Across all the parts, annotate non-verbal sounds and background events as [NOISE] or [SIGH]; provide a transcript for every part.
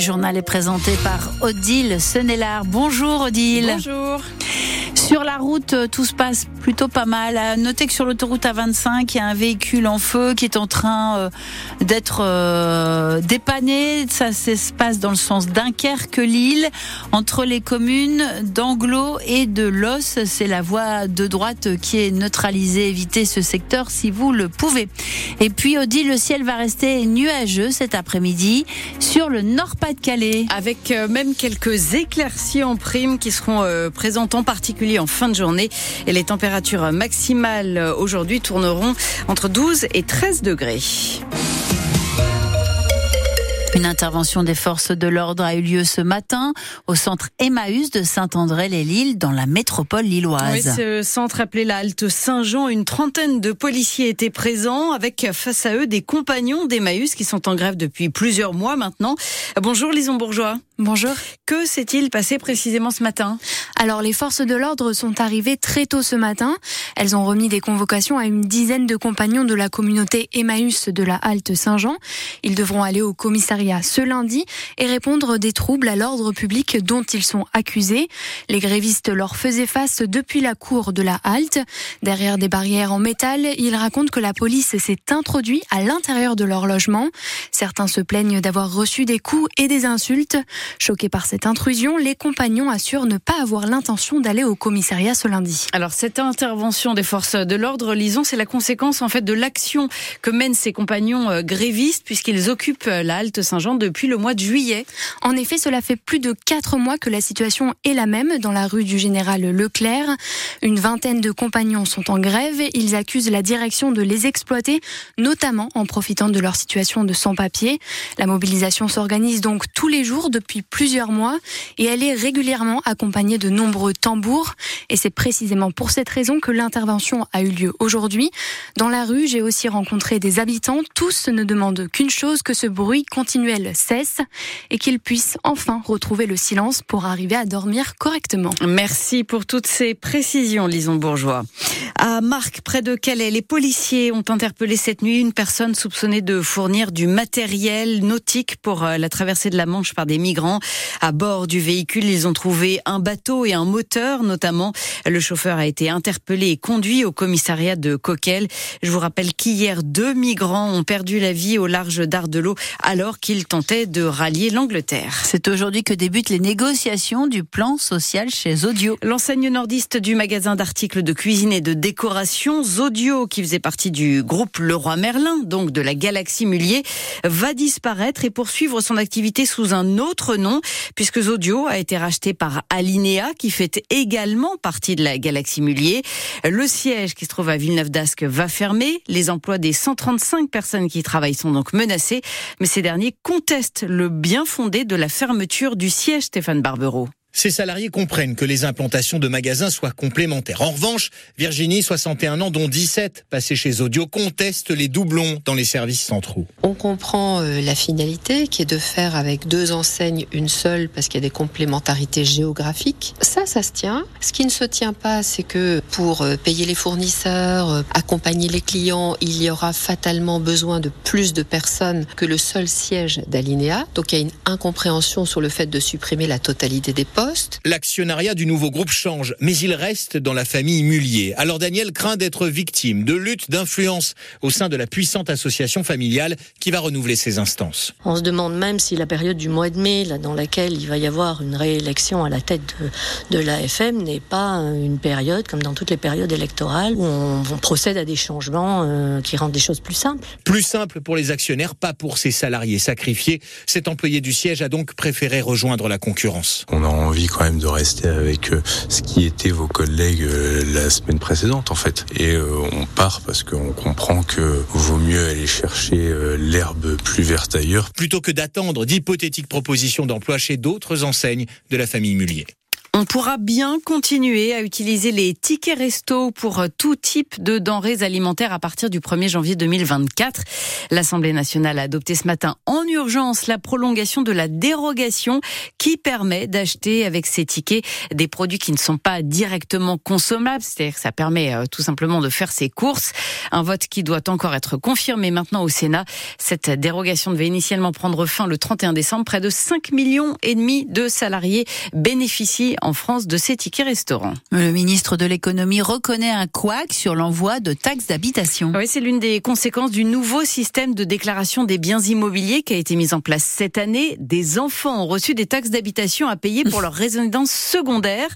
journal est présenté par Odile Senelard. Bonjour Odile. Bonjour. Sur la route, euh, tout se passe plutôt pas mal. À noter que sur l'autoroute A25, il y a un véhicule en feu qui est en train euh, d'être euh, dépanné. Ça se passe dans le sens Dunkerque-Lille, entre les communes d'Anglo et de Los. C'est la voie de droite qui est neutralisée. Évitez ce secteur si vous le pouvez. Et puis, Odile, le ciel va rester nuageux cet après-midi sur le Nord-Pas-de-Calais. Avec même quelques éclaircies en prime qui seront présentes en particulier en fin de journée. Et les températures maximales aujourd'hui tourneront entre 12 et 13 degrés. Une intervention des forces de l'ordre a eu lieu ce matin au centre Emmaüs de Saint-André-les-Lilles dans la métropole lilloise. Oui, ce centre appelé la Halte Saint-Jean, une trentaine de policiers étaient présents avec face à eux des compagnons d'Emmaüs qui sont en grève depuis plusieurs mois maintenant. Bonjour Lison Bourgeois. Bonjour. Que s'est-il passé précisément ce matin? Alors les forces de l'ordre sont arrivées très tôt ce matin. Elles ont remis des convocations à une dizaine de compagnons de la communauté Emmaüs de la Halte Saint-Jean. Ils devront aller au commissariat ce lundi et répondre des troubles à l'ordre public dont ils sont accusés. Les grévistes leur faisaient face depuis la cour de la Halte. Derrière des barrières en métal, ils racontent que la police s'est introduite à l'intérieur de leur logement. Certains se plaignent d'avoir reçu des coups et des insultes. Choqués par cette intrusion, les compagnons assurent ne pas avoir l'intention d'aller au commissariat ce lundi. Alors cette intervention des forces de l'ordre, lisons, c'est la conséquence en fait de l'action que mènent ces compagnons euh, grévistes puisqu'ils occupent euh, la halte Saint-Jean depuis le mois de juillet. En effet, cela fait plus de quatre mois que la situation est la même dans la rue du Général Leclerc. Une vingtaine de compagnons sont en grève. Ils accusent la direction de les exploiter, notamment en profitant de leur situation de sans-papiers. La mobilisation s'organise donc tous les jours depuis plusieurs mois et elle est régulièrement accompagnée de nombreux tambours. Et c'est précisément pour cette raison que l'intervention a eu lieu aujourd'hui. Dans la rue, j'ai aussi rencontré des habitants. Tous ne demandent qu'une chose, que ce bruit continuel cesse et qu'ils puissent enfin retrouver le silence pour arriver à dormir correctement. Merci pour toutes ces précisions, Lison Bourgeois. À Marc, près de Calais, les policiers ont interpellé cette nuit une personne soupçonnée de fournir du matériel nautique pour euh, la traversée de la Manche par des migrants à bord du véhicule, ils ont trouvé un bateau et un moteur notamment. Le chauffeur a été interpellé et conduit au commissariat de Coquel. Je vous rappelle qu'hier, deux migrants ont perdu la vie au large d'Ardelot alors qu'ils tentaient de rallier l'Angleterre. C'est aujourd'hui que débutent les négociations du plan social chez Zodio. L'enseigne nordiste du magasin d'articles de cuisine et de décoration, Zodio, qui faisait partie du groupe Leroy Merlin, donc de la galaxie Mullier, va disparaître et poursuivre son activité sous un autre nom, puisque Zodio a été racheté par Alinea, qui fait également partie de la Galaxie Mullier. Le siège qui se trouve à Villeneuve d'Ascq va fermer. Les emplois des 135 personnes qui y travaillent sont donc menacés, mais ces derniers contestent le bien fondé de la fermeture du siège Stéphane Barbero. Ces salariés comprennent que les implantations de magasins soient complémentaires. En revanche, Virginie, 61 ans, dont 17 passés chez Audio, conteste les doublons dans les services centraux. On comprend euh, la finalité qui est de faire avec deux enseignes une seule parce qu'il y a des complémentarités géographiques. Ça, ça se tient. Ce qui ne se tient pas, c'est que pour euh, payer les fournisseurs, euh, accompagner les clients, il y aura fatalement besoin de plus de personnes que le seul siège d'Alinéa. Donc il y a une incompréhension sur le fait de supprimer la totalité des postes L'actionnariat du nouveau groupe change, mais il reste dans la famille Mullier. Alors Daniel craint d'être victime de lutte d'influence au sein de la puissante association familiale qui va renouveler ses instances. On se demande même si la période du mois de mai, là, dans laquelle il va y avoir une réélection à la tête de, de l'AFM, n'est pas une période, comme dans toutes les périodes électorales, où on, procède à des changements euh, qui rendent des choses plus simples. Plus simple pour les actionnaires, pas pour ses salariés sacrifiés. Cet employé du siège a donc préféré rejoindre la concurrence. On a envie quand même de rester avec euh, ce qui était vos collègues euh, la semaine précédente en fait. Et euh, on part parce qu'on comprend que vaut mieux aller chercher l'herbe plus verte ailleurs. Plutôt que d'attendre d'hypothétiques propositions d'emploi chez d'autres enseignes de la famille Mullier. On pourra bien continuer à utiliser les tickets resto pour tout type de denrées alimentaires à partir du 1er janvier 2024. L'Assemblée nationale a adopté ce matin en urgence la prolongation de la dérogation qui permet d'acheter avec ces tickets des produits qui ne sont pas directement consommables. C'est-à-dire que ça permet euh, tout simplement de faire ses courses. Un vote qui doit encore être confirmé maintenant au Sénat. Cette dérogation devait initialement prendre fin le 31 décembre. Près de 5 millions et demi de salariés bénéficient en France de ces tickets restaurants. Le ministre de l'économie reconnaît un couac sur l'envoi de taxes d'habitation. Oui, c'est l'une des conséquences du nouveau système de déclaration des biens immobiliers qui a été mis en place cette année. Des enfants ont reçu des taxes d'habitation à payer pour leur [LAUGHS] résidence secondaire.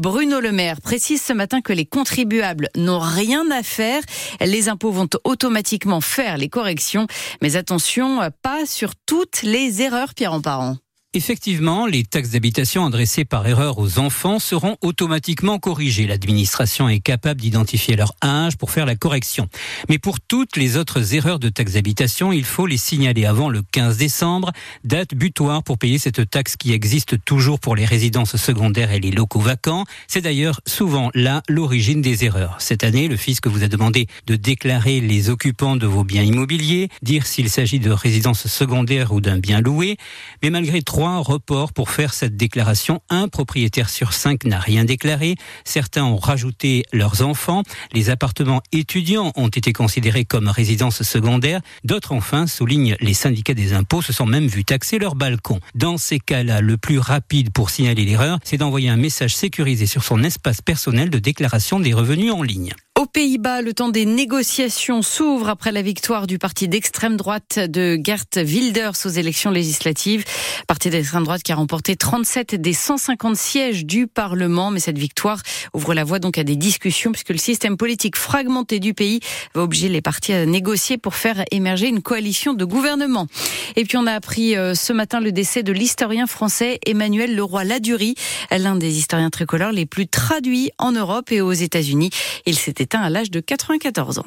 Bruno Le Maire précise ce matin que les contribuables n'ont rien à faire. Les impôts vont automatiquement faire les corrections. Mais attention, pas sur toutes les erreurs, Pierre en parent. Effectivement, les taxes d'habitation adressées par erreur aux enfants seront automatiquement corrigées. L'administration est capable d'identifier leur âge pour faire la correction. Mais pour toutes les autres erreurs de taxes d'habitation, il faut les signaler avant le 15 décembre, date butoir pour payer cette taxe qui existe toujours pour les résidences secondaires et les locaux vacants. C'est d'ailleurs souvent là l'origine des erreurs. Cette année, le fisc vous a demandé de déclarer les occupants de vos biens immobiliers, dire s'il s'agit de résidences secondaires ou d'un bien loué. Mais malgré trois reports pour faire cette déclaration. Un propriétaire sur cinq n'a rien déclaré. Certains ont rajouté leurs enfants. Les appartements étudiants ont été considérés comme résidences secondaires. D'autres, enfin, soulignent les syndicats des impôts, se sont même vus taxer leur balcon. Dans ces cas-là, le plus rapide pour signaler l'erreur, c'est d'envoyer un message sécurisé sur son espace personnel de déclaration des revenus en ligne. Aux Pays-Bas, le temps des négociations s'ouvre après la victoire du parti d'extrême droite de Gert Wilders aux élections législatives. Parti d'extrême droite qui a remporté 37 des 150 sièges du Parlement. Mais cette victoire ouvre la voie donc à des discussions puisque le système politique fragmenté du pays va obliger les partis à négocier pour faire émerger une coalition de gouvernement. Et puis on a appris euh, ce matin le décès de l'historien français Emmanuel Leroy-Ladurie, l'un des historiens tricolores les plus traduits en Europe et aux États-Unis. Il s'était à l'âge de 94 ans.